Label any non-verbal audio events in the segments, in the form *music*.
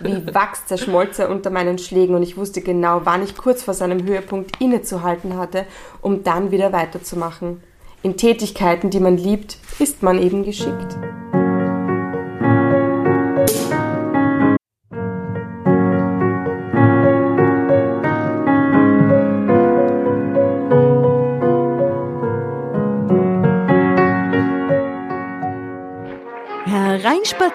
Wie Wachs zerschmolz er unter meinen Schlägen und ich wusste genau, wann ich kurz vor seinem Höhepunkt innezuhalten hatte, um dann wieder weiterzumachen. In Tätigkeiten, die man liebt, ist man eben geschickt.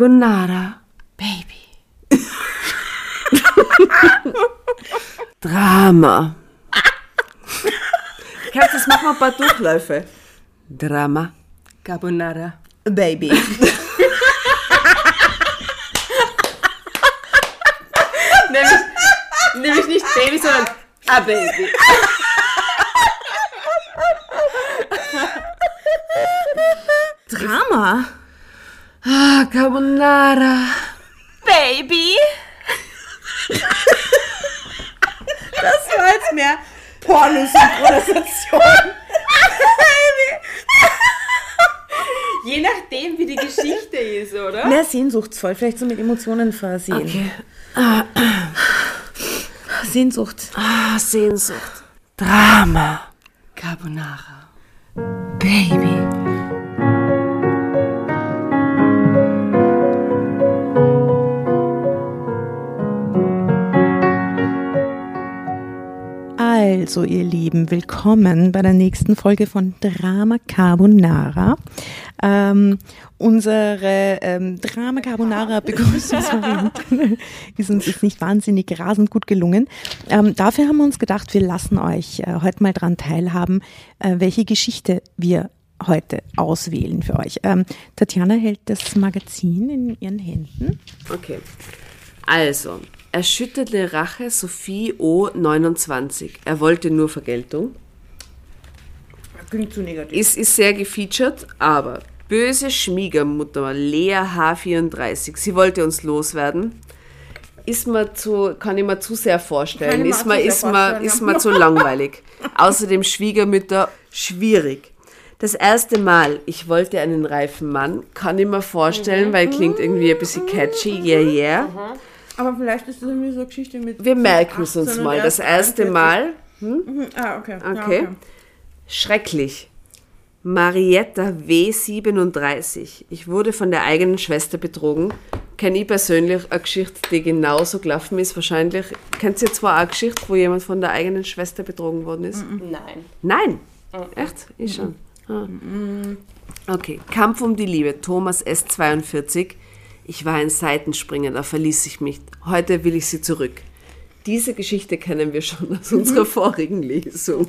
Carbonara. Baby. *laughs* Drama. Kannst das machen ein paar Durchläufe. Drama. Carbonara. Baby. *laughs* Nämlich, nämlich nicht Baby, sondern a Baby. Drama. Ah, Carbonara. Baby? Das war jetzt mehr Pornosynchronisation. Je nachdem, wie die Geschichte ist, oder? Mehr sehnsuchtsvoll, vielleicht so mit Emotionen versehen. Okay. Sehnsucht. Ah, Sehnsucht. Drama. Carbonara. Baby. Also, ihr Lieben, willkommen bei der nächsten Folge von Drama Carbonara. Ähm, unsere ähm, Drama Carbonara *laughs* Begrüßungsvariante *laughs* ist uns jetzt nicht wahnsinnig rasend gut gelungen. Ähm, dafür haben wir uns gedacht, wir lassen euch äh, heute mal dran teilhaben, äh, welche Geschichte wir heute auswählen für euch. Ähm, Tatjana hält das Magazin in ihren Händen. Okay. Also, erschütterte Rache Sophie O. 29. Er wollte nur Vergeltung. Klingt zu negativ. Ist, ist sehr gefeatured, aber böse Schwiegermutter Lea H. 34. Sie wollte uns loswerden. Ist mir zu, kann ich mir zu sehr vorstellen. Ist mir, ist mir, ist mir zu *laughs* langweilig. Außerdem Schwiegermütter schwierig. Das erste Mal, ich wollte einen reifen Mann, kann ich mir vorstellen, weil klingt irgendwie ein bisschen catchy, yeah, yeah. Aber vielleicht ist das irgendwie so eine Geschichte mit. Wir merken es uns mal. Das erste Mal. Hm? Mhm. Ah, okay. Okay. Okay. Schrecklich. Marietta W37. Ich wurde von der eigenen Schwester betrogen. Kenne ich persönlich eine Geschichte, die genauso gelaufen ist. Wahrscheinlich. Kennt ihr zwar eine Geschichte, wo jemand von der eigenen Schwester betrogen worden ist? Mhm. Nein. Nein? Mhm. Echt? Ich schon. Ah. Okay. Kampf um die Liebe. Thomas S42. Ich war ein Seitenspringer, da verließ ich mich. Heute will ich sie zurück. Diese Geschichte kennen wir schon aus unserer vorigen Lesung,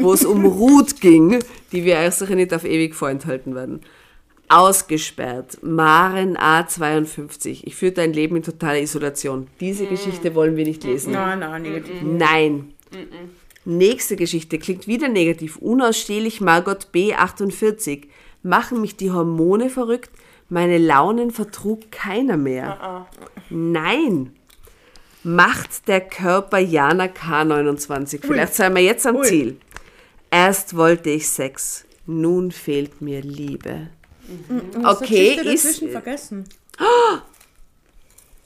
wo es um Ruth ging, die wir euch sicher nicht auf ewig vorenthalten werden. Ausgesperrt. Maren A52. Ich führte ein Leben in totaler Isolation. Diese Geschichte wollen wir nicht lesen. Nein, nein, negativ. Nein. Nächste Geschichte klingt wieder negativ. Unausstehlich Margot B48. Machen mich die Hormone verrückt? Meine Launen vertrug keiner mehr. Nein. Macht der Körper Jana K29. Vielleicht sind wir jetzt am Ziel. Erst wollte ich Sex, nun fehlt mir Liebe. Okay, Geschichte ist dazwischen vergessen. *gasps*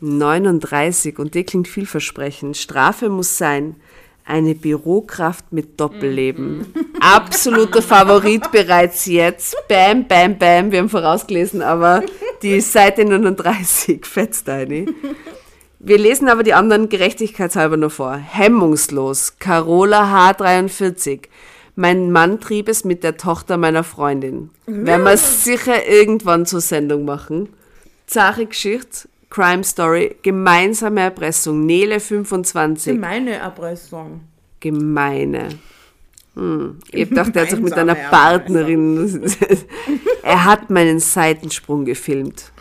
39 und die klingt vielversprechend. Strafe muss sein. Eine Bürokraft mit Doppelleben. *laughs* Absoluter Favorit bereits jetzt. Bam, bam, bam. Wir haben vorausgelesen, aber die Seite 39 *laughs* fetzt eine. Wir lesen aber die anderen gerechtigkeitshalber nur vor. Hemmungslos. Carola H43. Mein Mann trieb es mit der Tochter meiner Freundin. Werden wir sicher irgendwann zur Sendung machen. Zahre Geschichte. Crime Story. Gemeinsame Erpressung. Nele 25. Meine Erpressung. Gemeine. Hm. Ich gedacht, er hat sich mit einer Partnerin. er hat meinen Seitensprung gefilmt.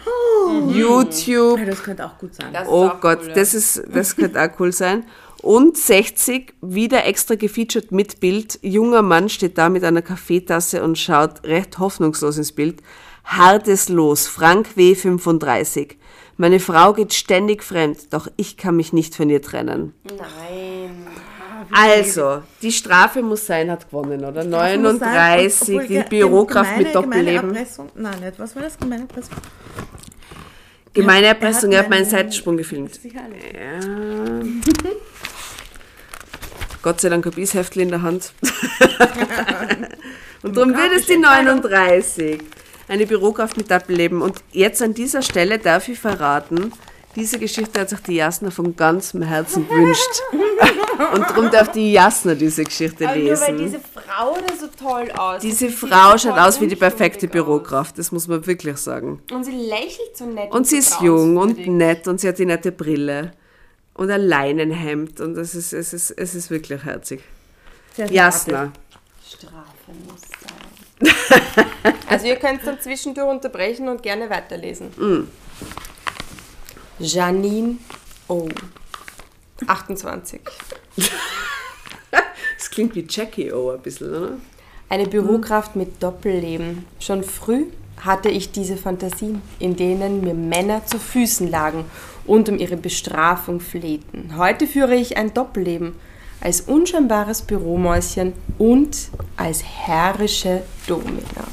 YouTube. Ja, das könnte auch gut sein. Das Oh Gott, cool, das, ist, das könnte auch cool sein. Und 60, wieder extra gefeatured mit Bild. Junger Mann steht da mit einer Kaffeetasse und schaut recht hoffnungslos ins Bild. Hartes Los, Frank W. 35. Meine Frau geht ständig fremd, doch ich kann mich nicht von ihr trennen. Nein. Also, die Strafe muss sein, hat gewonnen, oder? 39, Obwohl, die Bürokraft gemeine- mit Doppelleben. Gemeine Erpressung. Nein, nicht. Was war das? Gemeine Erpressung? Gemeine Ja, er Erpressung, hat er hat meinen Seitensprung gefilmt. Ja. *laughs* Gott sei Dank habe ich das Heftchen in der Hand. *laughs* Und darum wird es die 39. Eine Bürokraft mit Doppelleben. Und jetzt an dieser Stelle darf ich verraten, diese Geschichte hat sich die Jasna von ganzem Herzen gewünscht. *laughs* Und darum darf die Jasna diese Geschichte Aber nur weil lesen. diese Frau da so toll aussieht. Diese Frau schaut aus wie die perfekte aus. Bürokraft, das muss man wirklich sagen. Und sie lächelt so nett. Und sie ist jung und nett und sie hat die nette Brille und ein Leinenhemd und es ist, es ist, es ist wirklich herzig. Jasna. Strafe muss. *laughs* also ihr könnt dann zwischendurch unterbrechen und gerne weiterlesen. Mm. Janine O. 28. Das klingt wie Jackie O ein bisschen, oder? Eine Bürokraft mit Doppelleben. Schon früh hatte ich diese Fantasien, in denen mir Männer zu Füßen lagen und um ihre Bestrafung flehten. Heute führe ich ein Doppelleben als unscheinbares Büromäuschen und als herrische Domina.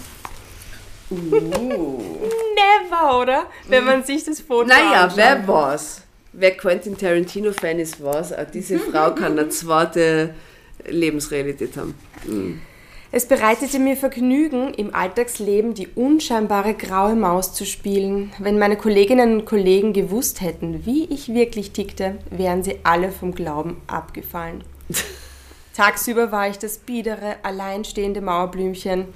*laughs* Never, oder? Wenn man sich das Foto Naja, anschaut. wer war's? Wer Quentin Tarantino-Fan ist, weiß, auch diese Frau kann eine zweite Lebensrealität haben. Es bereitete mir Vergnügen, im Alltagsleben die unscheinbare graue Maus zu spielen. Wenn meine Kolleginnen und Kollegen gewusst hätten, wie ich wirklich tickte, wären sie alle vom Glauben abgefallen. Tagsüber war ich das biedere, alleinstehende Mauerblümchen,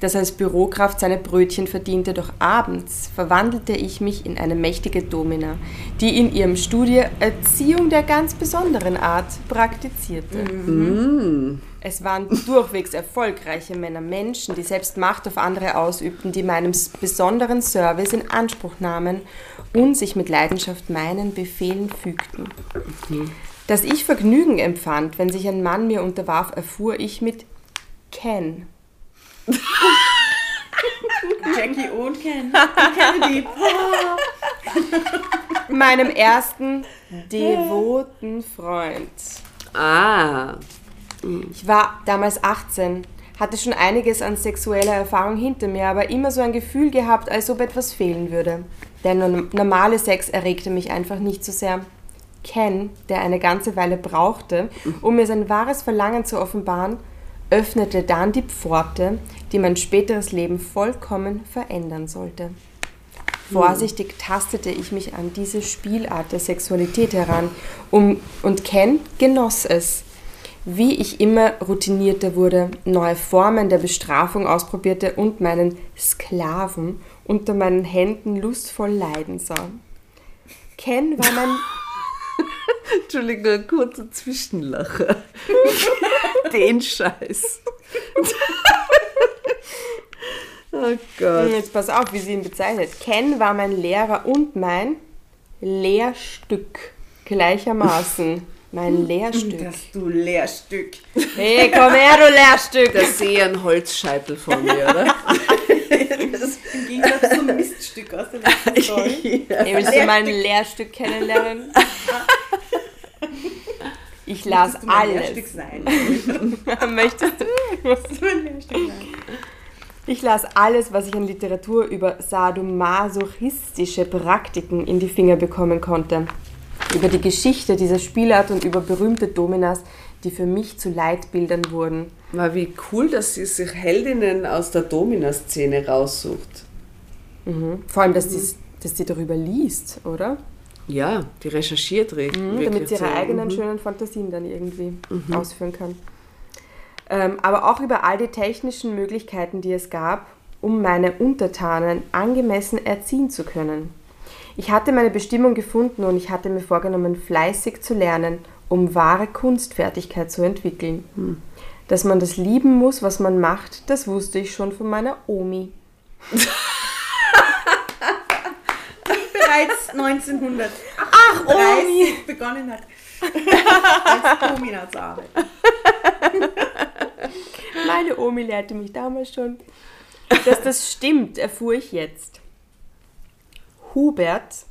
das als Bürokraft seine Brötchen verdiente, doch abends verwandelte ich mich in eine mächtige Domina, die in ihrem Studie Erziehung der ganz besonderen Art praktizierte. Es waren durchwegs erfolgreiche Männer, Menschen, die selbst Macht auf andere ausübten, die meinem besonderen Service in Anspruch nahmen und sich mit Leidenschaft meinen Befehlen fügten. Dass ich Vergnügen empfand, wenn sich ein Mann mir unterwarf, erfuhr ich mit Ken. Jackie und Ken. Kennedy. *laughs* meinem ersten devoten Freund. Ah, Ich war damals 18, hatte schon einiges an sexueller Erfahrung hinter mir, aber immer so ein Gefühl gehabt, als ob etwas fehlen würde. Der norm- normale Sex erregte mich einfach nicht so sehr. Ken, der eine ganze Weile brauchte, um mir sein wahres Verlangen zu offenbaren, öffnete dann die Pforte, die mein späteres Leben vollkommen verändern sollte. Vorsichtig tastete ich mich an diese Spielart der Sexualität heran um, und Ken genoss es. Wie ich immer routinierter wurde, neue Formen der Bestrafung ausprobierte und meinen Sklaven unter meinen Händen lustvoll leiden sah. Ken war mein *laughs* Entschuldigung, ein kurzer Zwischenlacher. *laughs* Den Scheiß. *laughs* oh Gott. Jetzt pass auf, wie sie ihn bezeichnet. Ken war mein Lehrer und mein Lehrstück gleichermaßen. Mein Lehrstück. Das du Lehrstück. Hey, komm her, du Lehrstück! Da sehe ich einen Holzscheitel von mir, oder? Im Gegensatz zum Miststück aus letzten Story. Hey, willst du mein Lehrstück kennenlernen? *laughs* Ich las Möchtest du mein alles. Lehrstück sein? *laughs* Möchtest du? Möchtest du mein Lehrstück sein? Ich las alles, was ich an Literatur über sadomasochistische Praktiken in die Finger bekommen konnte. Über die Geschichte dieser Spielart und über berühmte Dominas, die für mich zu Leitbildern wurden. War wie cool, dass sie sich Heldinnen aus der Domina-Szene raussucht. Vor allem, dass, die, dass die darüber liest, oder? Ja, die recherchiert richtig. Mhm, damit sie ihre eigenen schönen Fantasien dann irgendwie ausführen kann. Ähm, aber auch über all die technischen Möglichkeiten, die es gab, um meine Untertanen angemessen erziehen zu können. Ich hatte meine Bestimmung gefunden und ich hatte mir vorgenommen, fleißig zu lernen, um wahre Kunstfertigkeit zu entwickeln. Dass man das lieben muss, was man macht, das wusste ich schon von meiner Omi. *laughs* Bereits *laughs* 1938 begonnen hat, als Domina zu arbeiten. *laughs* Meine Omi lehrte mich damals schon. Dass das stimmt, erfuhr ich jetzt. Hubert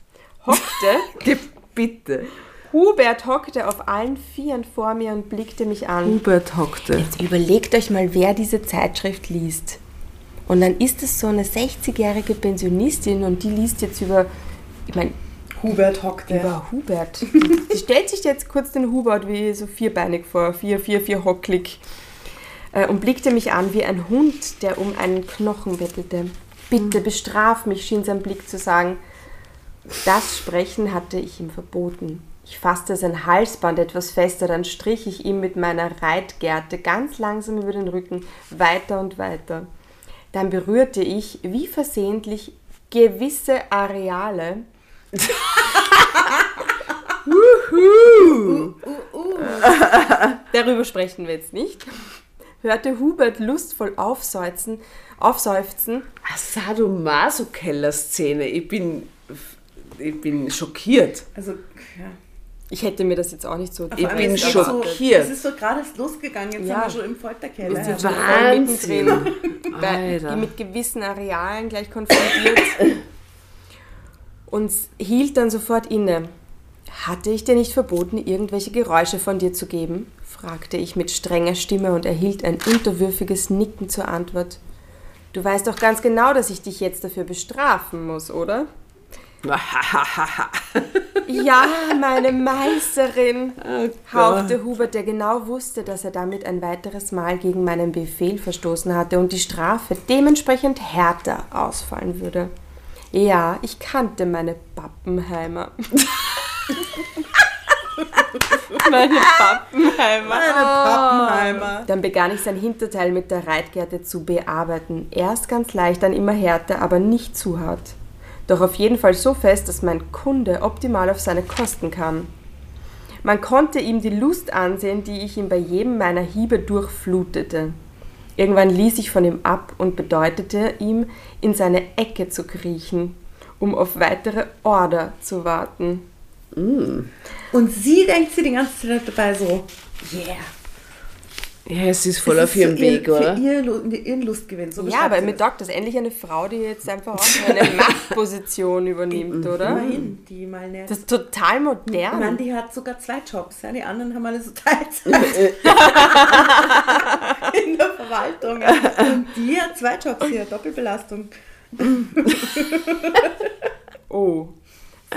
hockte, *laughs* Bitte. Hubert hockte auf allen Vieren vor mir und blickte mich an. Hubert hockte. Jetzt überlegt euch mal, wer diese Zeitschrift liest. Und dann ist es so eine 60-jährige Pensionistin und die liest jetzt über, ich meine, Hubert hockte. über Hubert. *laughs* Die stellt sich jetzt kurz den Hubert wie so vierbeinig vor, vier, vier, vier hocklig. Äh, und blickte mich an wie ein Hund, der um einen Knochen bettelte. Bitte bestraf mich, schien sein Blick zu sagen. Das Sprechen hatte ich ihm verboten. Ich fasste sein Halsband etwas fester, dann strich ich ihm mit meiner Reitgerte ganz langsam über den Rücken weiter und weiter. Dann berührte ich, wie versehentlich, gewisse Areale. Wuhu. Darüber sprechen wir jetzt nicht. Hörte Hubert lustvoll aufseufzen, aufseufzen Sadomaso-Keller-Szene. Ich bin, ich bin schockiert. Also, ja. Ich hätte mir das jetzt auch nicht so Ich bin ist es schockiert. So, es ist so gerade erst losgegangen, jetzt Ja. sind wir schon im Folterkeller. Sind Ja. schon voll Wahnsinn. mittendrin, Alter. die mit gewissen Arealen gleich konfrontiert *laughs* und hielt dann sofort inne. Hatte ich dir nicht verboten, irgendwelche Geräusche von dir zu geben? fragte ich mit strenger Stimme und erhielt ein unterwürfiges Nicken zur Antwort. Du weißt doch ganz genau, dass ich dich jetzt dafür bestrafen muss, oder? *laughs* Ja, meine Meisterin, hauchte Hubert, der genau wusste, dass er damit ein weiteres Mal gegen meinen Befehl verstoßen hatte und die Strafe dementsprechend härter ausfallen würde. Ja, ich kannte meine Pappenheimer. *laughs* meine Pappenheimer. Meine Pappenheimer. Dann begann ich sein Hinterteil mit der Reitgerte zu bearbeiten. Erst ganz leicht, dann immer härter, aber nicht zu hart. Doch auf jeden Fall so fest, dass mein Kunde optimal auf seine Kosten kam. Man konnte ihm die Lust ansehen, die ich ihm bei jedem meiner Hiebe durchflutete. Irgendwann ließ ich von ihm ab und bedeutete ihm, in seine Ecke zu kriechen, um auf weitere Order zu warten. Und sie denkt sie die ganze Zeit dabei so, yeah. Ja, es ist voll Es auf ist ihrem ihr, Weg, oder? Für ihr, ihren Lustgewinn. So Ja, aber mit das. Doctors endlich eine Frau, die jetzt einfach auch eine *laughs* Machtposition übernimmt, oder? Immerhin, die mal näher. Das ist total Ich modern. meine, die hat sogar zwei Jobs. Ja? Die anderen haben alle so Teilzeit *laughs* in der Verwaltung. Und die hat zwei Jobs, hat Doppelbelastung. *laughs* Oh.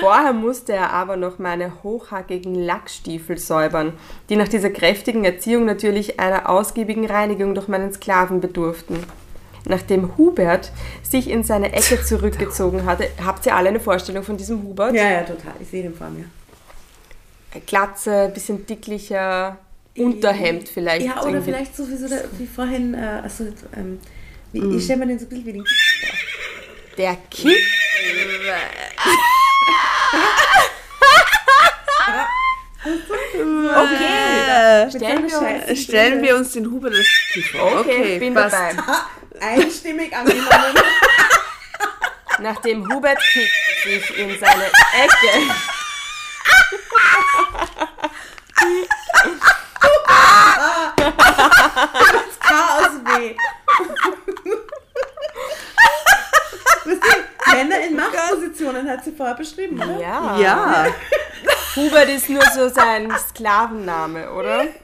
Vorher musste er aber noch meine hochhackigen Lackstiefel säubern, die nach dieser kräftigen Erziehung natürlich einer ausgiebigen Reinigung durch meinen Sklaven bedurften. Nachdem Hubert sich in seine Ecke *laughs* zurückgezogen hatte, habt ihr alle eine Vorstellung von diesem Hubert? Ja, ja, total. Ich sehe den vor mir. Glatze, bisschen dicklicher, Unterhemd vielleicht. Ja, oder irgendwie. vielleicht so der, wie vorhin, äh, also, ähm, wie, Mm. ich stelle mir den so ein bisschen wie den Der Kick. *laughs* *laughs* Okay. Stellen wir uns. Stellen wir uns den Hubert als Kiffer. okay, bin passt. dabei. einstimmig angenommen. Nachdem Hubert Kick sich in seine Ecke *laughs* Chaos weh. Weißt du, Männer in Machtpositionen hat sie vorher beschrieben, oder? Ja. Ja. *laughs* Hubert ist nur so sein Sklavenname, oder? *laughs*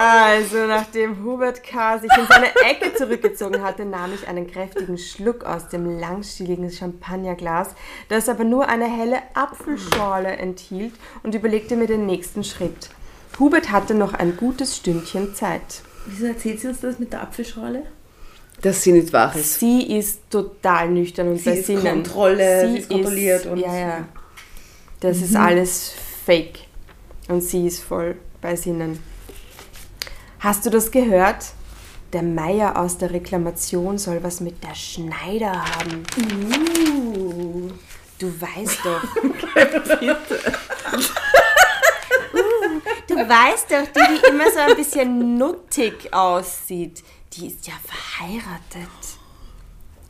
Also, nachdem Hubert K. sich in seine Ecke zurückgezogen hatte, nahm ich einen kräftigen Schluck aus dem langstieligen Champagnerglas, das aber nur eine helle Apfelschorle enthielt, und überlegte mir den nächsten Schritt. Hubert hatte noch ein gutes Stündchen Zeit. Wieso erzählt sie uns das mit der Apfelschorle? Dass sie nicht wach ist. Sie ist total nüchtern und Sie ist Sinnen. Kontrolle, sie ist kontrolliert und- Ja, ja. Das ist alles fake. Und sie ist voll bei Sinnen. Hast du das gehört? Der Meier aus der Reklamation soll was mit der Schneider haben. Uh. Du weißt doch. *laughs* Uh, du weißt doch, die, die immer so ein bisschen nuttig aussieht, die ist ja verheiratet.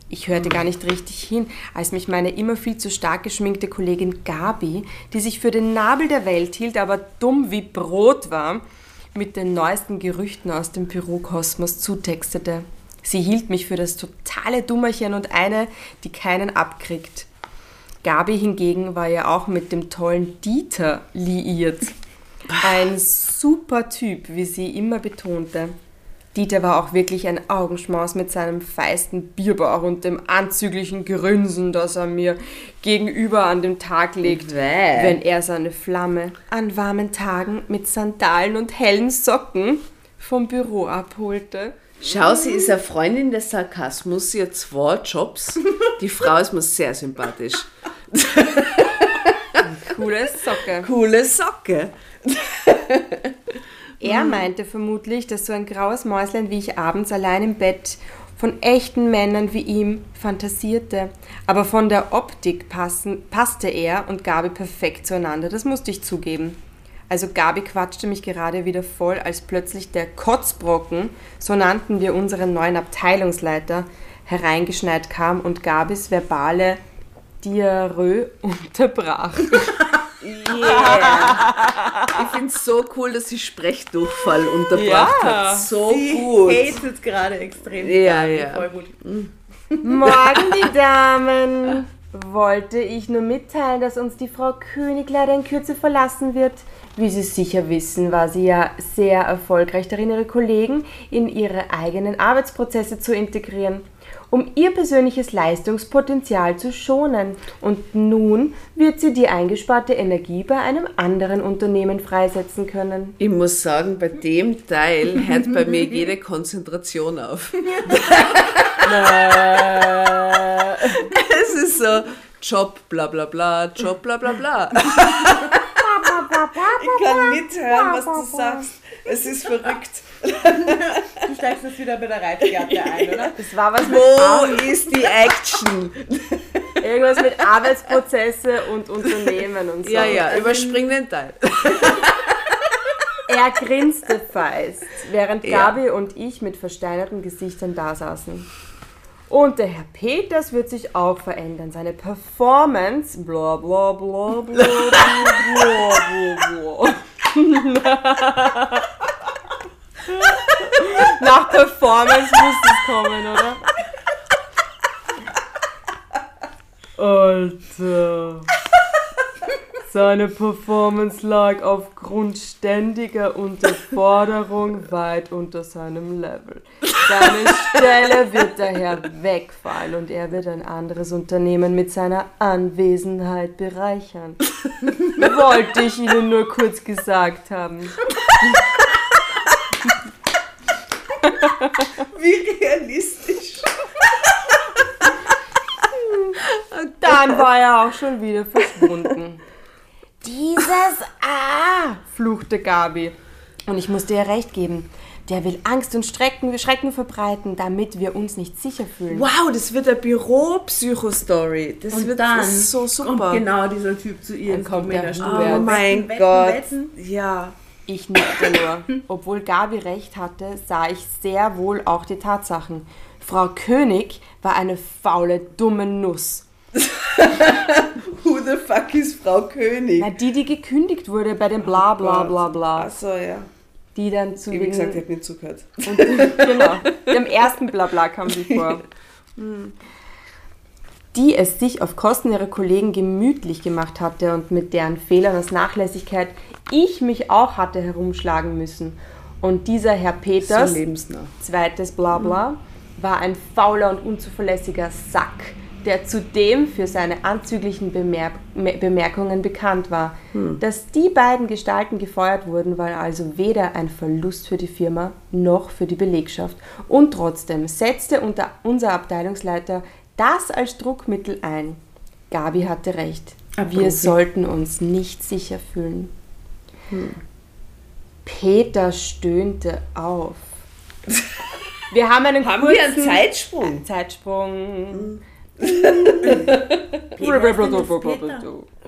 Ich hörte gar nicht richtig hin, als mich meine immer viel zu stark geschminkte Kollegin Gabi, die sich für den Nabel der Welt hielt, aber dumm wie Brot war, mit den neuesten Gerüchten aus dem Bürokosmos zutextete. Sie hielt mich für das totale Dummerchen und eine, die keinen abkriegt. Gabi hingegen war ja auch mit dem tollen Dieter liiert. Ein super Typ, wie sie immer betonte. Dieter war auch wirklich ein Augenschmaus mit seinem feisten Bierbauch und dem anzüglichen Grinsen, das er mir gegenüber an den Tag legt, Bäh. wenn er seine Flamme an warmen Tagen mit Sandalen und hellen Socken vom Büro abholte. Schau, sie ist eine Freundin des Sarkasmus, sie hat zwei Jobs. Die Frau ist mir sehr sympathisch. Coole Socke. Coole Socke. Er meinte vermutlich, dass so ein graues Mäuslein wie ich abends allein im Bett von echten Männern wie ihm fantasierte. Aber von der Optik passen, passte er und Gabi perfekt zueinander, das musste ich zugeben. Also Gabi quatschte mich gerade wieder voll, als plötzlich der Kotzbrocken, so nannten wir unseren neuen Abteilungsleiter, hereingeschneit kam und Gabis verbale Diarrhoe *laughs* unterbrach. *laughs* Ich finde es so cool, dass sie Sprechdurchfall unterbracht Ja. hat. So Sie gut. hatet gerade extrem. Ja, ja. Voll gut. Morgen, die Damen. Wollte ich nur mitteilen, dass uns die Frau König leider in Kürze verlassen wird. Wie Sie sicher wissen, war sie ja sehr erfolgreich darin, ihre Kollegen in ihre eigenen Arbeitsprozesse zu integrieren, um ihr persönliches Leistungspotenzial zu schonen. Und nun wird sie die eingesparte Energie bei einem anderen Unternehmen freisetzen können. Ich muss sagen, bei dem Teil hört bei mir *laughs* jede Konzentration auf. *laughs* *laughs* es ist so Job bla bla bla, Job bla bla bla. Ich kann mithören, was du sagst. Es ist verrückt. Du steigst jetzt wieder bei der Reitgerte ein, oder? Das war was mit Wo ist die Action? irgendwas mit Arbeitsprozesse und Unternehmen und so. Ja, ja, überspring den Teil. Er grinste feist, während Ja. Gabi und ich mit versteinerten Gesichtern da saßen. Und der Herr Peters wird sich auch verändern. Seine Performance, bla bla bla bla bla bla bla. *laughs* Nach Performance muss es kommen, oder? Alter. Seine Performance lag aufgrund ständiger Unterforderung weit unter seinem Level. Seine Stelle wird daher wegfallen und er wird ein anderes Unternehmen mit seiner Anwesenheit bereichern. Wollte ich Ihnen nur kurz gesagt haben. Wie realistisch. Dann war er auch schon wieder verschwunden. Dieses Ah, fluchte Gabi. Und ich musste ihr recht geben. Der will Angst und Schrecken, Schrecken verbreiten, damit wir uns nicht sicher fühlen. Wow, das wird eine Büro-Psycho-Story. Das Und wird dann das so super. kommt genau dieser Typ zu ihr. Dann kommt der Männerstuhl. Hubert. Oh mein Wetten, Gott. Wetten, Ja. Ich nickte nur. Obwohl Gabi recht hatte, sah ich sehr wohl auch die Tatsachen. Frau König war eine faule, dumme Nuss. *laughs* Who the fuck ist Frau König? Na, die, die gekündigt wurde bei dem Bla bla bla bla. Achso, ja. Die dann zu Wie gesagt, ich habe nicht zugehört. Und, genau. Dem ersten Blabla kam sie vor. *laughs* Die es sich auf Kosten ihrer Kollegen gemütlich gemacht hatte und mit deren Fehlern aus Nachlässigkeit ich mich auch hatte herumschlagen müssen. Und dieser Herr So Peters, lebensnah. zweites Blabla, war ein fauler und unzuverlässiger Sack, der zudem für seine anzüglichen Bemer Me- Bemerkungen bekannt war. Dass die beiden Gestalten gefeuert wurden, war also weder ein Verlust für die Firma noch für die Belegschaft. Und trotzdem setzte unser Abteilungsleiter das als Druckmittel ein. Gabi hatte recht. Ein Wir sollten uns nicht sicher fühlen. Peter stöhnte auf. Wir haben einen Haben wir kurzen einen Zeitsprung? Zeitsprung. Peter,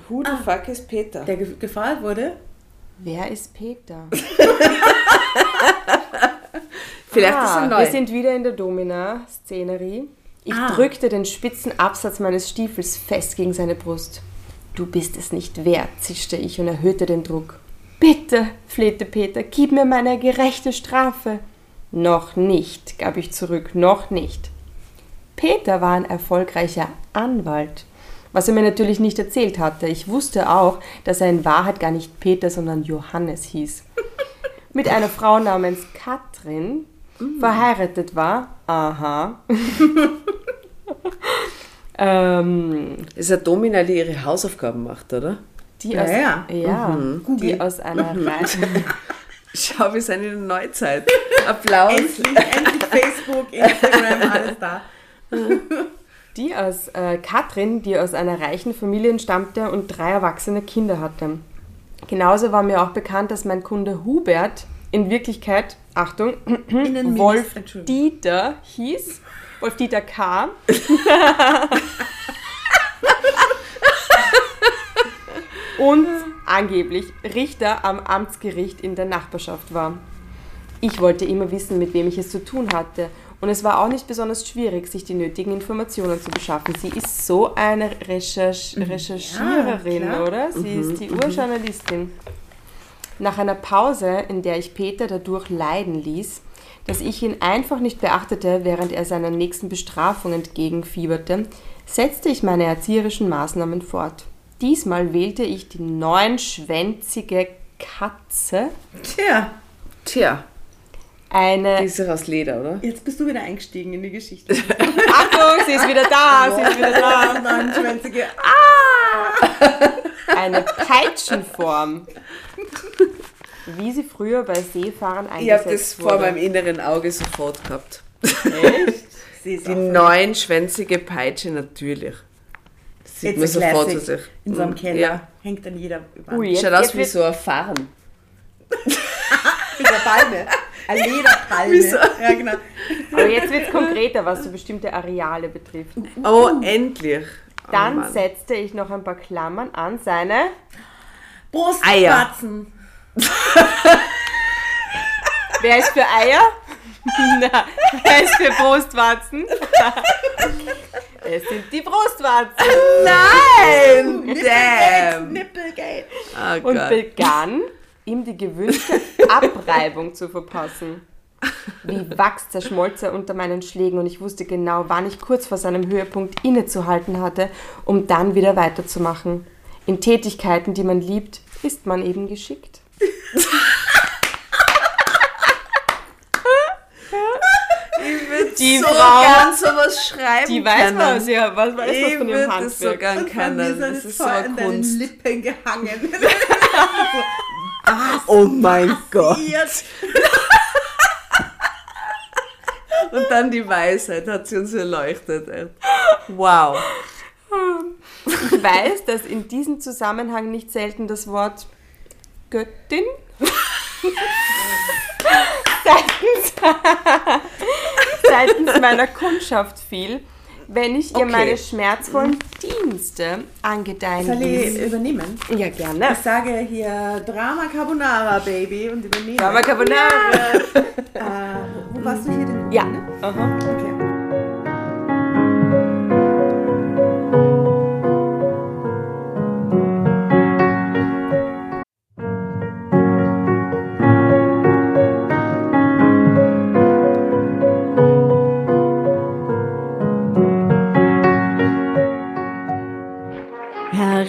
Who the fuck is Peter? Der ge gefeuert wurde? Wer ist Peter? Vielleicht ist Ah, er neu. wir sind wieder in der Domina-Szenerie. Ich Ah. drückte den spitzen Absatz meines Stiefels fest gegen seine Brust. Du bist es nicht wert, zischte ich und erhöhte den Druck. Bitte, flehte Peter, gib mir meine gerechte Strafe. Noch nicht, gab ich zurück, noch nicht. Peter war ein erfolgreicher Anwalt, was er mir natürlich nicht erzählt hatte. Ich wusste auch, dass er in Wahrheit gar nicht Peter, sondern Johannes hieß. *laughs* Mit einer Frau namens Katrin verheiratet war. Aha. *laughs* ähm, ist eine Domina, die ihre Hausaufgaben macht, oder? die Ja, aus, ja. ja, die aus einer Reihe. *laughs* Schau, wir sind in der Neuzeit. Applaus. Endlich, endlich Facebook, Instagram, alles da. Die aus äh, Katrin, die aus einer reichen Familie stammte und drei erwachsene Kinder hatte. Genauso war mir auch bekannt, dass mein Kunde Hubert in Wirklichkeit, Achtung, Wolf. Dieter hieß. Wolf Dieter K. und angeblich Richter am Amtsgericht in der Nachbarschaft war. Ich wollte immer wissen, mit wem ich es zu tun hatte. Und es war auch nicht besonders schwierig, sich die nötigen Informationen zu beschaffen. Sie ist so eine Recherch Recherchiererin, klar. oder? Sie ist die Urjournalistin. Nach einer Pause, in der ich Peter dadurch leiden ließ, dass ich ihn einfach nicht beachtete, während er seiner nächsten Bestrafung entgegenfieberte, setzte ich meine erzieherischen Maßnahmen fort. Diesmal wählte ich die neunschwänzige Katze, Tja, Tja, die eine ist ja aus Leder, oder? jetzt bist du wieder eingestiegen in die Geschichte. *laughs* Achtung, sie ist wieder da, sie ist wieder da. Neunschwänzige. Eine Peitschenform. Wie sie früher bei Seefahrern Ich habe das eingesetzt vor wurde. meinem inneren Auge sofort gehabt. *laughs* Sie ist Die neunschwänzige Peitsche, natürlich. Das sieht man It's a sofort zu sich. in so einem Mhm. Keller. Ja. Hängt dann jeder über. Ui, jetzt, Schaut aus wie so ein Farn. Mit der Palme. *laughs* Eine Lederpalme. Wieso? Ja, genau. aber jetzt wird es konkreter, was so bestimmte Areale betrifft. Oh, endlich. Oh, Dann Mann. setzte ich noch ein paar Klammern an seine Brustwarzen. *laughs* Wer ist für Eier? *laughs* Na, wer ist für Brustwarzen? *laughs* es sind die Brustwarzen. Nein! Damn! Nippelgate. Oh Und Gott. begann, ihm die gewünschte *laughs* Abreibung zu verpassen. Wie Wachs zerschmolz er unter meinen Schlägen und ich wusste genau, wann ich kurz vor seinem Höhepunkt innezuhalten hatte, um dann wieder weiterzumachen. In Tätigkeiten, die man liebt, ist man eben geschickt. Die so Frau, gern sowas schreiben die weiß können. was, ja, was weiß was Ich von ihrem würde das so Handwerk. gern Und von mir können. Das ist so eine an deinen Kunst. Lippen gehangen. *laughs* *laughs* Oh mein Gott. Jetzt. *laughs* Und dann die Weisheit hat sie uns erleuchtet. Wow. Ich weiß, dass in diesem Zusammenhang nicht selten das Wort Göttin *laughs* seitens, *laughs* seitens meiner Kundschaft fiel, wenn ich ihr Okay. meine schmerzvollen Dienste angedeihen Soll ich übernehmen? Ja, gerne. Ich sage hier Drama Carbonara, Baby, und übernehme. Drama Carbonara. *laughs* Äh, wo warst du hier denn? Ja. Ne? Aha. Okay.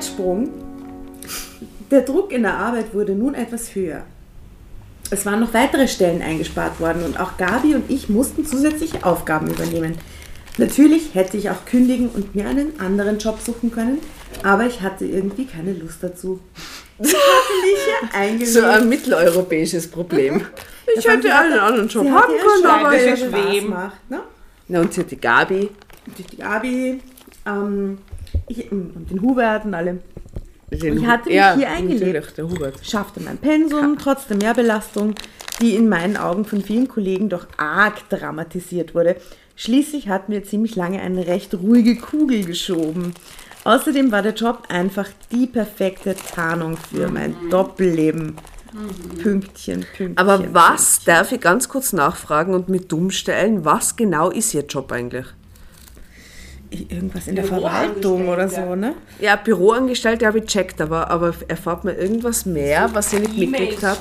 Zeitsprung. Der Druck in der Arbeit wurde nun etwas höher. Es waren noch weitere Stellen eingespart worden und auch Gabi und ich mussten zusätzliche Aufgaben übernehmen. Natürlich hätte ich auch kündigen und mir einen anderen Job suchen können, aber ich hatte irgendwie keine Lust dazu. Ich hatte mich hier eingelegt. So ein mitteleuropäisches Problem. Ich hätte gesagt, einen anderen Job sie haben können, aber ich Spaß macht, ne? Na, und sie hat die Gabi. Die, die Gabi ähm, ich, und den Hubert und alle. Den Ich hatte mich ja, hier Hubert. schaffte mein Pensum trotz der Mehrbelastung, die in meinen Augen von vielen Kollegen doch arg dramatisiert wurde. Schließlich hatten wir ziemlich lange eine recht ruhige Kugel geschoben. Außerdem war der Job einfach die perfekte Tarnung für mein Doppelleben. Pünktchen, Pünktchen. Aber was, darf ich ganz kurz nachfragen und mit dumm stellen, was genau ist Ihr Job eigentlich? Irgendwas in der Verwaltung oder so, ne? Ja, Büroangestellte habe ich checkt, aber, aber erfahrt man irgendwas mehr, was *laughs* ich nicht mitgekriegt habe?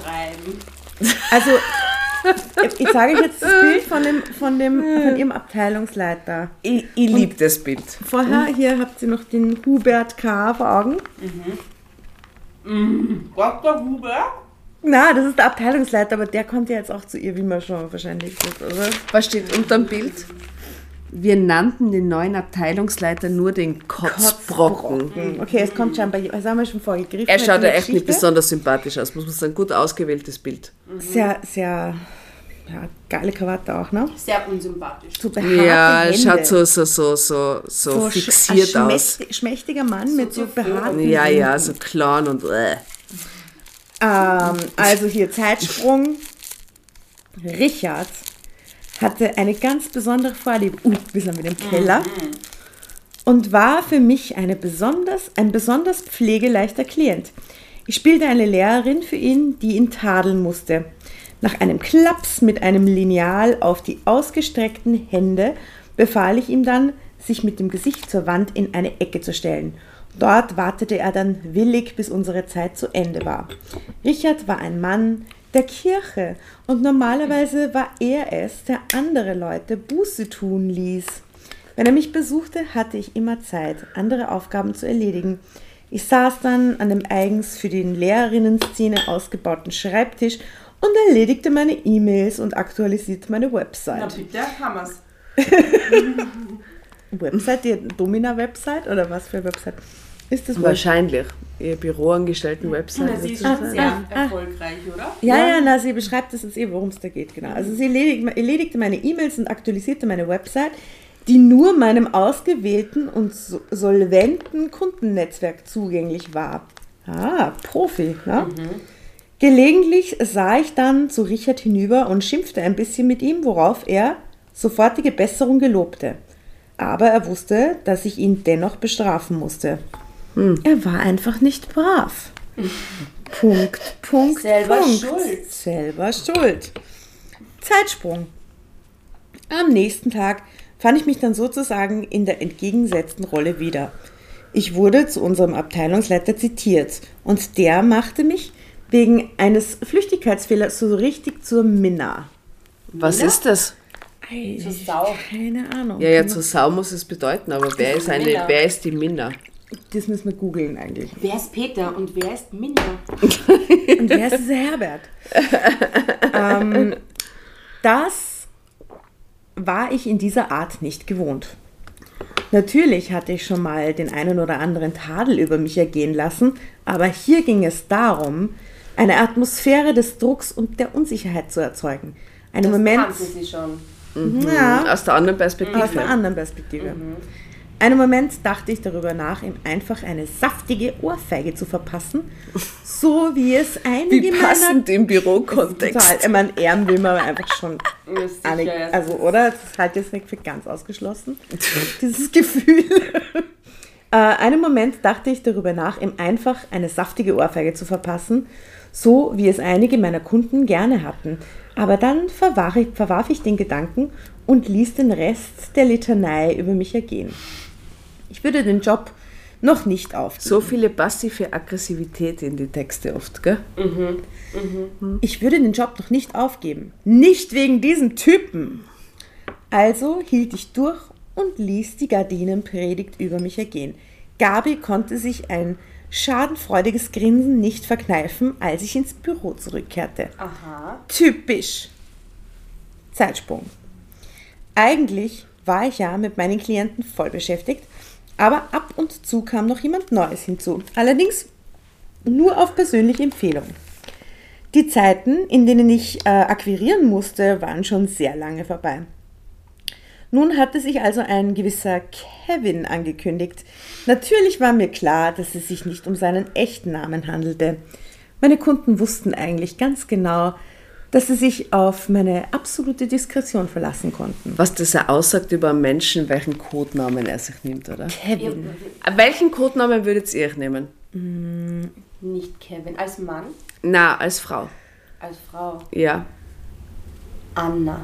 Also, ich zeige euch jetzt das Bild von, dem, von, dem, von ihrem Abteilungsleiter. Ich, ich liebe das Bild. Vorher, hier habt ihr noch den Hubert K. vor Augen. Dr. Huber? Na, das ist der Abteilungsleiter, aber der kommt ja jetzt auch zu ihr, wie man schon wahrscheinlich sieht, oder? Was steht unter dem Bild? Wir nannten den neuen Abteilungsleiter nur den Kotzbrocken. Hm, Okay, es kommt scheinbar, das haben wir schon vorgegriffen. Er schaut ja echt nicht Geschichte. besonders sympathisch aus, muss man sagen. Gut ausgewähltes Bild. Sehr, sehr, ja, geile Krawatte auch, ne? Sehr unsympathisch. So behaarte Ja, Hände. schaut so, so, so, so, so, So fixiert ein aus. schmächtig- Schmächtiger Mann mit so behaarten Ja, Händen. ja, so klein und äh. Ähm, also hier Zeitsprung. Richard hatte eine ganz besondere Vorliebe. Uh, wir sind wieder im Keller. Und war für mich eine besonders, ein besonders pflegeleichter Klient. Ich spielte eine Lehrerin für ihn, die ihn tadeln musste. Nach einem Klaps mit einem Lineal auf die ausgestreckten Hände befahl ich ihm dann, sich mit dem Gesicht zur Wand in eine Ecke zu stellen. Dort wartete er dann willig, bis unsere Zeit zu Ende war. Richard war ein Mann der Kirche und normalerweise war er es, der andere Leute Buße tun ließ. Wenn er mich besuchte, hatte ich immer Zeit, andere Aufgaben zu erledigen. Ich saß dann an dem eigens für die Lehrerinnen-Szene ausgebauten Schreibtisch und erledigte meine E-Mails und aktualisierte meine Na Website. bitte, kann man's. *laughs* Website, die Domina-Website oder was für Website? Ist das? Wahrscheinlich. Ihr Büroangestellten-Website. Na, sie ist schon sehr sein. erfolgreich, oder? Ja, ja, na, sie beschreibt das jetzt eh, worum es da geht, genau. Also sie erledigt, erledigte meine E-Mails und aktualisierte meine Website, die nur meinem ausgewählten und so- solventen Kundennetzwerk zugänglich war. Ah, Profi, ne? Gelegentlich sah ich dann zu Richard hinüber und schimpfte ein bisschen mit ihm, worauf er sofortige Besserung gelobte. Aber er wusste, dass ich ihn dennoch bestrafen musste. Er war einfach nicht brav. Punkt, Punkt, Selber Punkt. schuld. Selber schuld. Zeitsprung. Am nächsten Tag fand ich mich dann sozusagen in der entgegengesetzten Rolle wieder. Ich wurde zu unserem Abteilungsleiter zitiert und der machte mich wegen eines Flüchtigkeitsfehlers so richtig zur Minna. Was ist das? Zur Sau. Keine Ahnung. Ja, ja, zur Sau muss es bedeuten, aber wer ist, eine, Minna. wer ist die Minna? Das müssen wir googeln eigentlich. Wer ist Peter und wer ist Minna? *laughs* Und wer ist dieser Herbert? ähm, das war ich in dieser Art nicht gewohnt. Natürlich hatte ich schon mal den einen oder anderen Tadel über mich ergehen lassen, aber hier ging es darum, eine Atmosphäre des Drucks und der Unsicherheit zu erzeugen. Einen Moment. kannten sie schon. Ja, Aus der anderen Perspektive. aus einer anderen Perspektive. Einen Moment dachte ich darüber nach, ihm einfach eine saftige Ohrfeige zu verpassen, so wie es einige Wie passend im Bürokontext. Total. Ich meine, Ehren will man einfach schon *laughs* ja. also, oder? Das halte ich jetzt nicht für ganz ausgeschlossen, dieses *laughs* Gefühl. *laughs* äh, einen Moment dachte ich darüber nach, ihm einfach eine saftige Ohrfeige zu verpassen, so wie es einige meiner Kunden gerne hatten. Aber dann verwarf ich, verwarf ich den Gedanken und ließ den Rest der Litanei über mich ergehen. Ich würde den Job noch nicht aufgeben. So viele passive Aggressivität in die Texte oft, gell? Ich würde den Job noch nicht aufgeben. Nicht wegen diesem Typen. Also hielt ich durch und ließ die Gardinenpredigt über mich ergehen. Gabi konnte sich ein schadenfreudiges Grinsen nicht verkneifen, als ich ins Büro zurückkehrte. Aha. Typisch. Zeitsprung. Eigentlich war ich ja mit meinen Klienten voll beschäftigt, aber ab und zu kam noch jemand Neues hinzu. Allerdings nur auf persönliche Empfehlung. Die Zeiten, in denen ich äh, akquirieren musste, waren schon sehr lange vorbei. Nun hatte sich also ein gewisser Kevin angekündigt. Natürlich war mir klar, dass es sich nicht um seinen echten Namen handelte. Meine Kunden wussten eigentlich ganz genau, dass sie sich auf meine absolute Diskretion verlassen konnten. Was das ja aussagt über einen Menschen, welchen Codenamen er sich nimmt, oder? Kevin. Welchen Codenamen würdet ihr euch nehmen? Nicht Kevin. Als Mann, Na, als Frau. als Frau. Ja. Anna.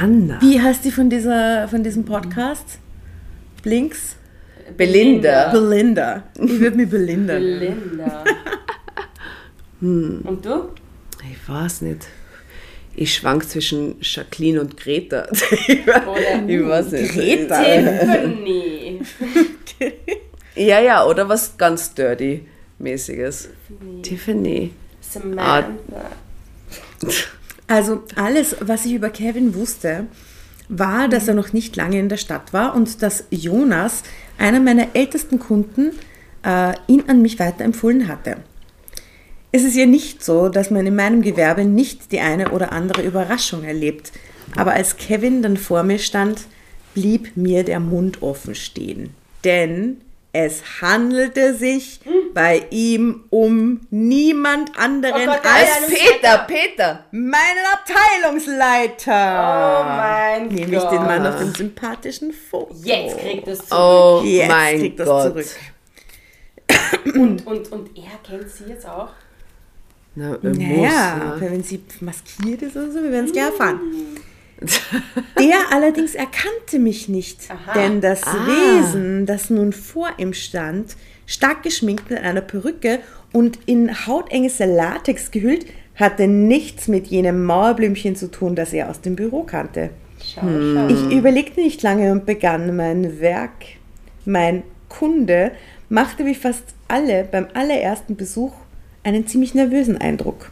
Anna. Wie heißt die von, dieser, von diesem Podcast? Blinks? Belinda. Belinda. Ich würde mich Belinda nennen. Belinda. Hm. *laughs* Und du? Ich weiß nicht. Ich schwank zwischen Jacqueline und Greta. *laughs* Oder ich weiß nicht. Greta. *laughs* Tiffany. Ja, ja, oder was ganz Dirty-mäßiges. Tiffany. Samantha. *laughs* Also alles, was ich über Kevin wusste, war, dass er noch nicht lange in der Stadt war und dass Jonas, einer meiner ältesten Kunden, äh, ihn an mich weiterempfohlen hatte. Es ist ja nicht so, dass man in meinem Gewerbe nicht die eine oder andere Überraschung erlebt. Aber als Kevin dann vor mir stand, blieb mir der Mund offen stehen. Denn es handelte sich bei ihm um niemand anderen Oh Gott, als Peter, Peter! meinen Abteilungsleiter. Oh mein Nämlich Gott. den Mann auf dem sympathischen Foto. Jetzt kriegt es zurück. Oh Jetzt mein kriegt das Gott. zurück. Und, und, und er kennt sie jetzt auch? Na, er Naja, muss, ne? wenn sie maskiert ist oder so, wir werden es gleich erfahren. Der allerdings erkannte mich nicht, Aha. denn das Ah. Wesen, das nun vor ihm stand, stark geschminkt mit einer Perücke und in hautenges Latex gehüllt, hatte nichts mit jenem Mauerblümchen zu tun, das er aus dem Büro kannte. Schau, schau. Ich überlegte nicht lange und begann mein Werk. Mein Kunde machte wie fast alle beim allerersten Besuch einen ziemlich nervösen Eindruck.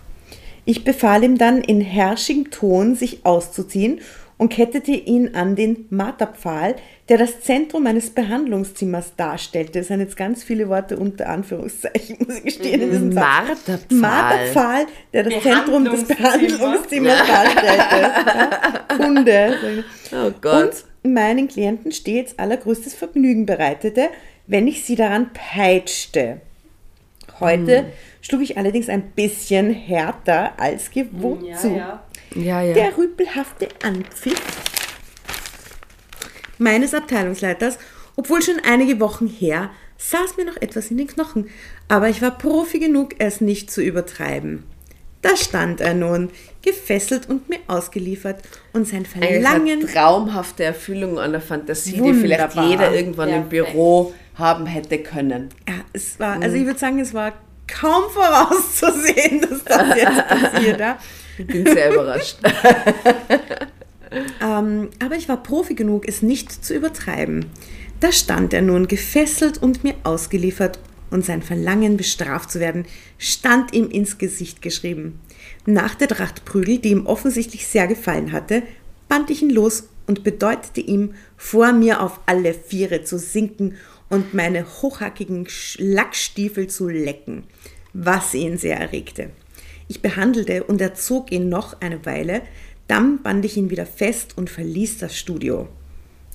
Ich befahl ihm dann in herrschigem Ton, sich auszuziehen und kettete ihn an den Marterpfahl, der das Zentrum meines Behandlungszimmers darstellte. Das sind jetzt ganz viele Worte unter Anführungszeichen, *laughs* muss ich gestehen, in diesem Satz. Marterpfahl. Marterpfahl, der das Zentrum des Behandlungszimmer. Behandlungszimmers darstellte. Ja. Kunde. Oh Gott. Und meinen Klienten stets allergrößtes Vergnügen bereitete, wenn ich sie daran peitschte. Heute schlug ich allerdings ein bisschen härter als gewohnt ja, zu. ja. Ja, ja. Der rüpelhafte Anpfiff meines Abteilungsleiters, obwohl schon einige Wochen her, saß mir noch etwas in den Knochen, aber ich war Profi genug, es nicht zu übertreiben. Da stand er nun, gefesselt und mir ausgeliefert, und sein Verlangen eine traumhafte Erfüllung einer Fantasie, die vielleicht Wunderbar. jeder irgendwann im Perfekt. Büro haben hätte können. Ja, es war, also ich würde sagen, es war kaum vorauszusehen, *laughs* dass das jetzt passiert. Ja? Ich bin sehr überrascht. *laughs* *laughs* Ähm, aber ich war Profi genug, es nicht zu übertreiben. Da stand er nun gefesselt und mir ausgeliefert und sein Verlangen bestraft zu werden, stand ihm ins Gesicht geschrieben. Nach der Tracht Prügel, die ihm offensichtlich sehr gefallen hatte, band ich ihn los und bedeutete ihm, vor mir auf alle Viere zu sinken und meine hochhackigen Lackstiefel zu lecken, was ihn sehr erregte. Ich behandelte und erzog ihn noch eine Weile, dann band ich ihn wieder fest und verließ das Studio.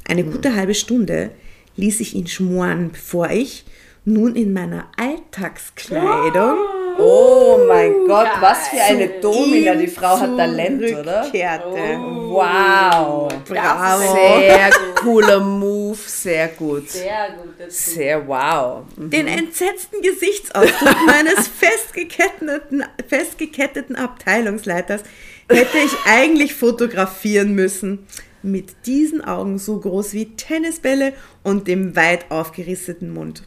Eine gute halbe Stunde ließ ich ihn schmoren, bevor ich, nun in meiner Alltagskleidung, Oh mein Gott, was für eine Domina. Die Frau hat Talent, oder? zurückkehrte. Wow. Bravo. Sehr *laughs* cooler Move, sehr gut. Sehr gut. Sehr wow. Den entsetzten Gesichtsausdruck *laughs* meines festgeketteten, festgeketteten Abteilungsleiters hätte ich eigentlich fotografieren müssen. Mit diesen Augen so groß wie Tennisbälle und dem weit aufgerissenen Mund.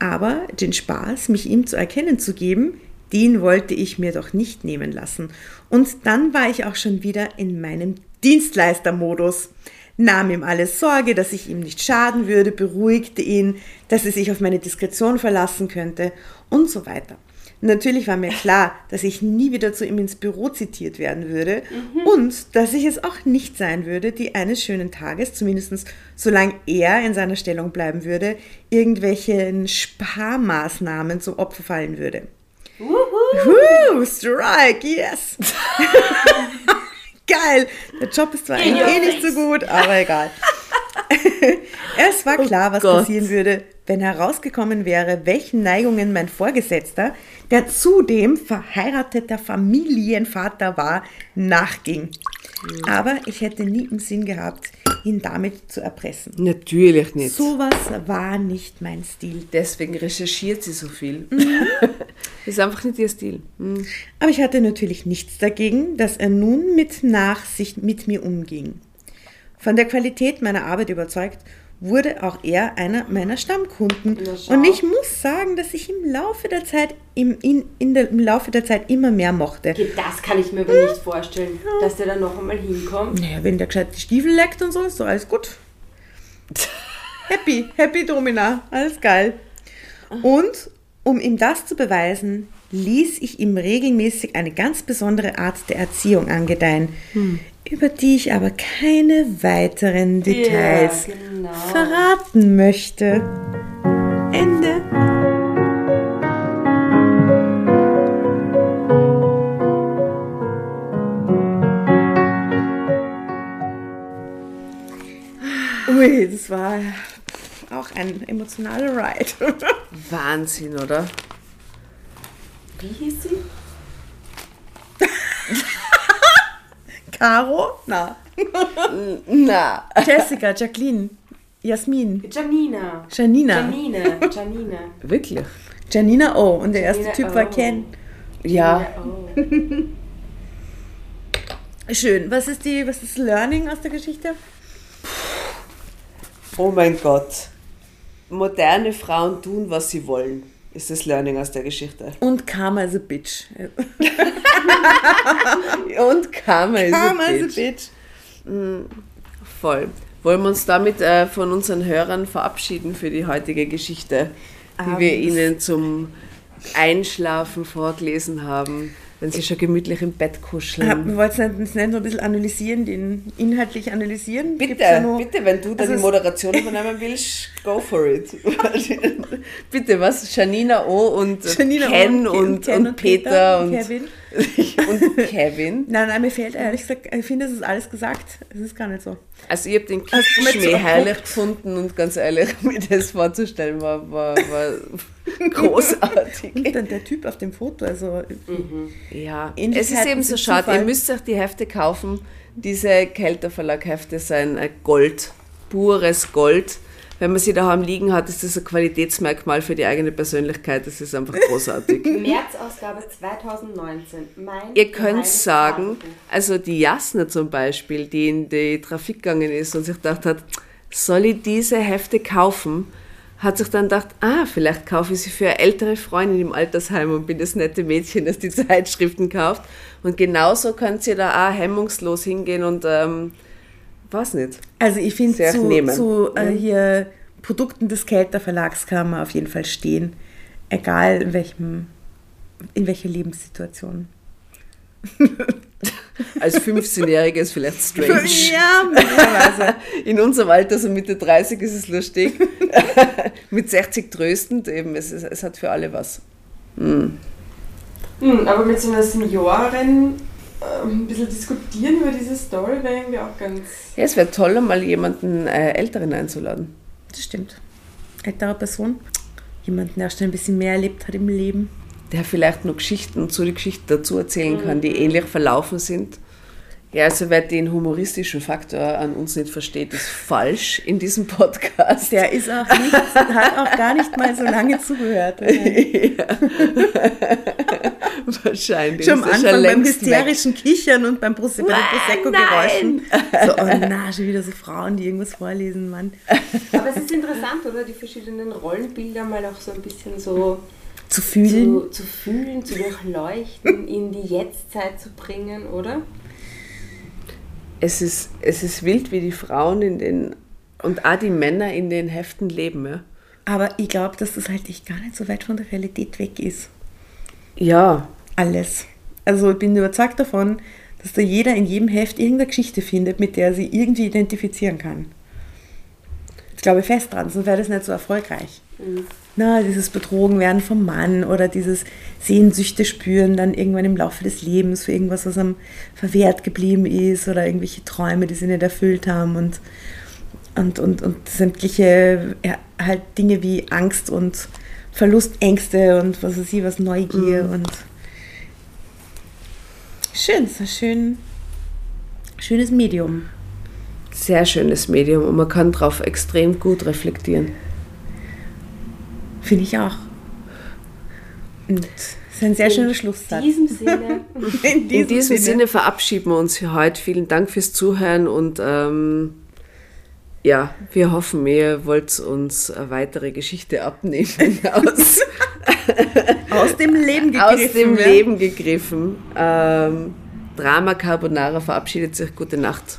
Aber den Spaß, mich ihm zu erkennen zu geben, den wollte ich mir doch nicht nehmen lassen. Und dann war ich auch schon wieder in meinem Dienstleistermodus. Nahm ihm alles Sorge, dass ich ihm nicht schaden würde, beruhigte ihn, dass er sich auf meine Diskretion verlassen könnte und so weiter. Natürlich war mir klar, dass ich nie wieder zu ihm ins Büro zitiert werden würde und dass ich es auch nicht sein würde, die eines schönen Tages, zumindest solange er in seiner Stellung bleiben würde, irgendwelchen Sparmaßnahmen zum Opfer fallen würde. Woohoo, Strike, yes! *laughs* *laughs* Geil! Der Job ist zwar eh nicht so gut, aber egal. *laughs* es war klar, was Gott. passieren würde, wenn herausgekommen wäre, welchen Neigungen mein Vorgesetzter, der zudem verheirateter Familienvater war, nachging. Aber ich hätte nie im Sinn gehabt, ihn damit zu erpressen. Natürlich nicht. Sowas war nicht mein Stil. Deswegen recherchiert sie so viel. Mhm. Das *laughs* ist einfach nicht ihr Stil. Hm. Aber ich hatte natürlich nichts dagegen, dass er nun mit Nachsicht mit mir umging. Von der Qualität meiner Arbeit überzeugt, wurde auch er einer meiner Stammkunden. Und ich muss sagen, dass ich im Laufe der Zeit, im, in, in der, im Laufe der Zeit immer mehr mochte. Das kann ich mir aber nicht vorstellen, dass der da noch einmal hinkommt. Naja, wenn der gescheit die Stiefel leckt und so, ist doch alles gut. *laughs* Happy, happy Domina, alles geil. Und um ihm das zu beweisen, ließ ich ihm regelmäßig eine ganz besondere Art der Erziehung angedeihen, über die ich aber keine weiteren Details Ja, genau. verraten möchte. Ende. Ui, das war auch ein emotionaler Ride. *laughs* Wahnsinn, oder? Wie hieß sie? Caro? Na. Na. Jessica, Jacqueline, Jasmin, Janina. Janina. Janine. Janine. Wirklich? Janina O. Und der erste Janina Typ war O. Ken. Ja. Oh. Schön. Was ist die, was ist das Learning aus der Geschichte? Oh mein Gott. Moderne Frauen tun, was sie wollen, ist das Learning aus der Geschichte. Und Karma is a bitch. *laughs* *laughs* Und Karma Karma a is a bitch. bitch. Voll. Wollen wir uns damit äh, von unseren Hörern verabschieden für die heutige Geschichte, die Ähm, wir ihnen zum Einschlafen vorgelesen haben, wenn sie schon gemütlich im Bett Ah, kuscheln. Wir wollten es nicht, so ein bisschen analysieren, den inhaltlich analysieren. Bitte, ja noch- bitte, wenn du da Also die Moderation übernehmen willst, go for it. *laughs* bitte, was? Janina O und Janina Ken und- und, Ken und, und Peter, Peter und, und Kevin. *laughs* und Kevin. Nein, nein, mir fehlt ehrlich gesagt, ich finde, es ist alles gesagt. Es ist gar nicht so. Also ich habe den Hast du mit Kitschmäh so herrlich gefunden und ganz ehrlich, *laughs* mir das vorzustellen, war, war, war *laughs* großartig. Und dann der Typ auf dem Foto, also Ja, Ähnlichkeiten es ist eben so schade. Ihr müsst euch die Hefte kaufen. Diese Kelter Verlag Hefte sind Gold, pures Gold. Wenn man sie daheim liegen hat, ist das ein Qualitätsmerkmal für die eigene Persönlichkeit. Das ist einfach großartig. *laughs* März-Ausgabe 2019. Mein Ihr könnt sagen, Tagebuch. also die Jasna zum Beispiel, die in die Trafik gegangen ist und sich gedacht hat, soll ich diese Hefte kaufen? Hat sich dann gedacht, ah, vielleicht kaufe ich sie für eine ältere Freundin im Altersheim und bin das nette Mädchen, das die *laughs* Zeitschriften kauft. Und genauso könnt ihr da auch hemmungslos hingehen und, ähm, weiß nicht. Also ich finde, zu, nehmen. zu äh, hier Produkten des Kelter Verlags kann man auf jeden Fall stehen. Egal in welchem, in welcher Lebenssituation. *laughs* Als 15-Jährige ist vielleicht strange. *laughs* Ja, möglicherweise. *laughs* In unserem Alter, so Mitte 30, ist es lustig. Mit 60 tröstend, eben, es, ist, es hat für alle was. Hm, aber mit so einer Seniorin ein bisschen diskutieren über diese Story wäre irgendwie auch ganz. Ja, es wäre toll, mal jemanden äh, Älteren einzuladen. Das stimmt. Ältere Person. Jemanden, der schon ein bisschen mehr erlebt hat im Leben. Der vielleicht noch Geschichten zu den Geschichten dazu erzählen kann, die ähnlich verlaufen sind. Ja, also wer den humoristischen Faktor an uns nicht versteht, ist falsch in diesem Podcast. Der ist auch nicht, hat auch gar nicht mal so lange zugehört. *laughs* Wahrscheinlich. Schon am Anfang beim längst weg. hysterischen Kichern und beim Prosecco, bei Prosecco-Geräuschen. So, oh na, schon wieder so Frauen, die irgendwas vorlesen, Mann. Aber es ist interessant, oder? Die verschiedenen Rollenbilder mal auch so ein bisschen so Zu fühlen. zu, zu fühlen, zu durchleuchten, in die Jetztzeit zu bringen, oder? Es ist, es ist wild, wie die Frauen in den und auch die Männer in den Heften leben. Ja, Aber ich glaube, dass das halt echt gar nicht so weit von der Realität weg ist. ja Alles. Also ich bin überzeugt davon, dass da jeder in jedem Heft irgendeine Geschichte findet, mit der er sie irgendwie identifizieren kann. Ich glaube fest dran, sonst wäre das nicht so erfolgreich. Na, dieses Betrogenwerden vom Mann oder dieses Sehnsüchte spüren dann irgendwann im Laufe des Lebens für irgendwas, was einem verwehrt geblieben ist oder irgendwelche Träume, die sie nicht erfüllt haben und, und, und, und sämtliche ja, halt Dinge wie Angst und Verlustängste und was weiß ich, was Neugier und schön, so schön, schönes Medium. Sehr schönes Medium und man kann darauf extrem gut reflektieren. Finde ich auch. Und das ist ein sehr schöner Schlusssatz. In diesem *laughs* Sinne. In In diesem Sinne verabschieden wir uns für heute. Vielen Dank fürs Zuhören und ähm, ja, wir hoffen, ihr wollt uns eine weitere Geschichte abnehmen *laughs* aus, aus dem Leben gegriffen. aus dem ja. Leben gegriffen. Ähm, Drama Carbonara verabschiedet sich. Gute Nacht.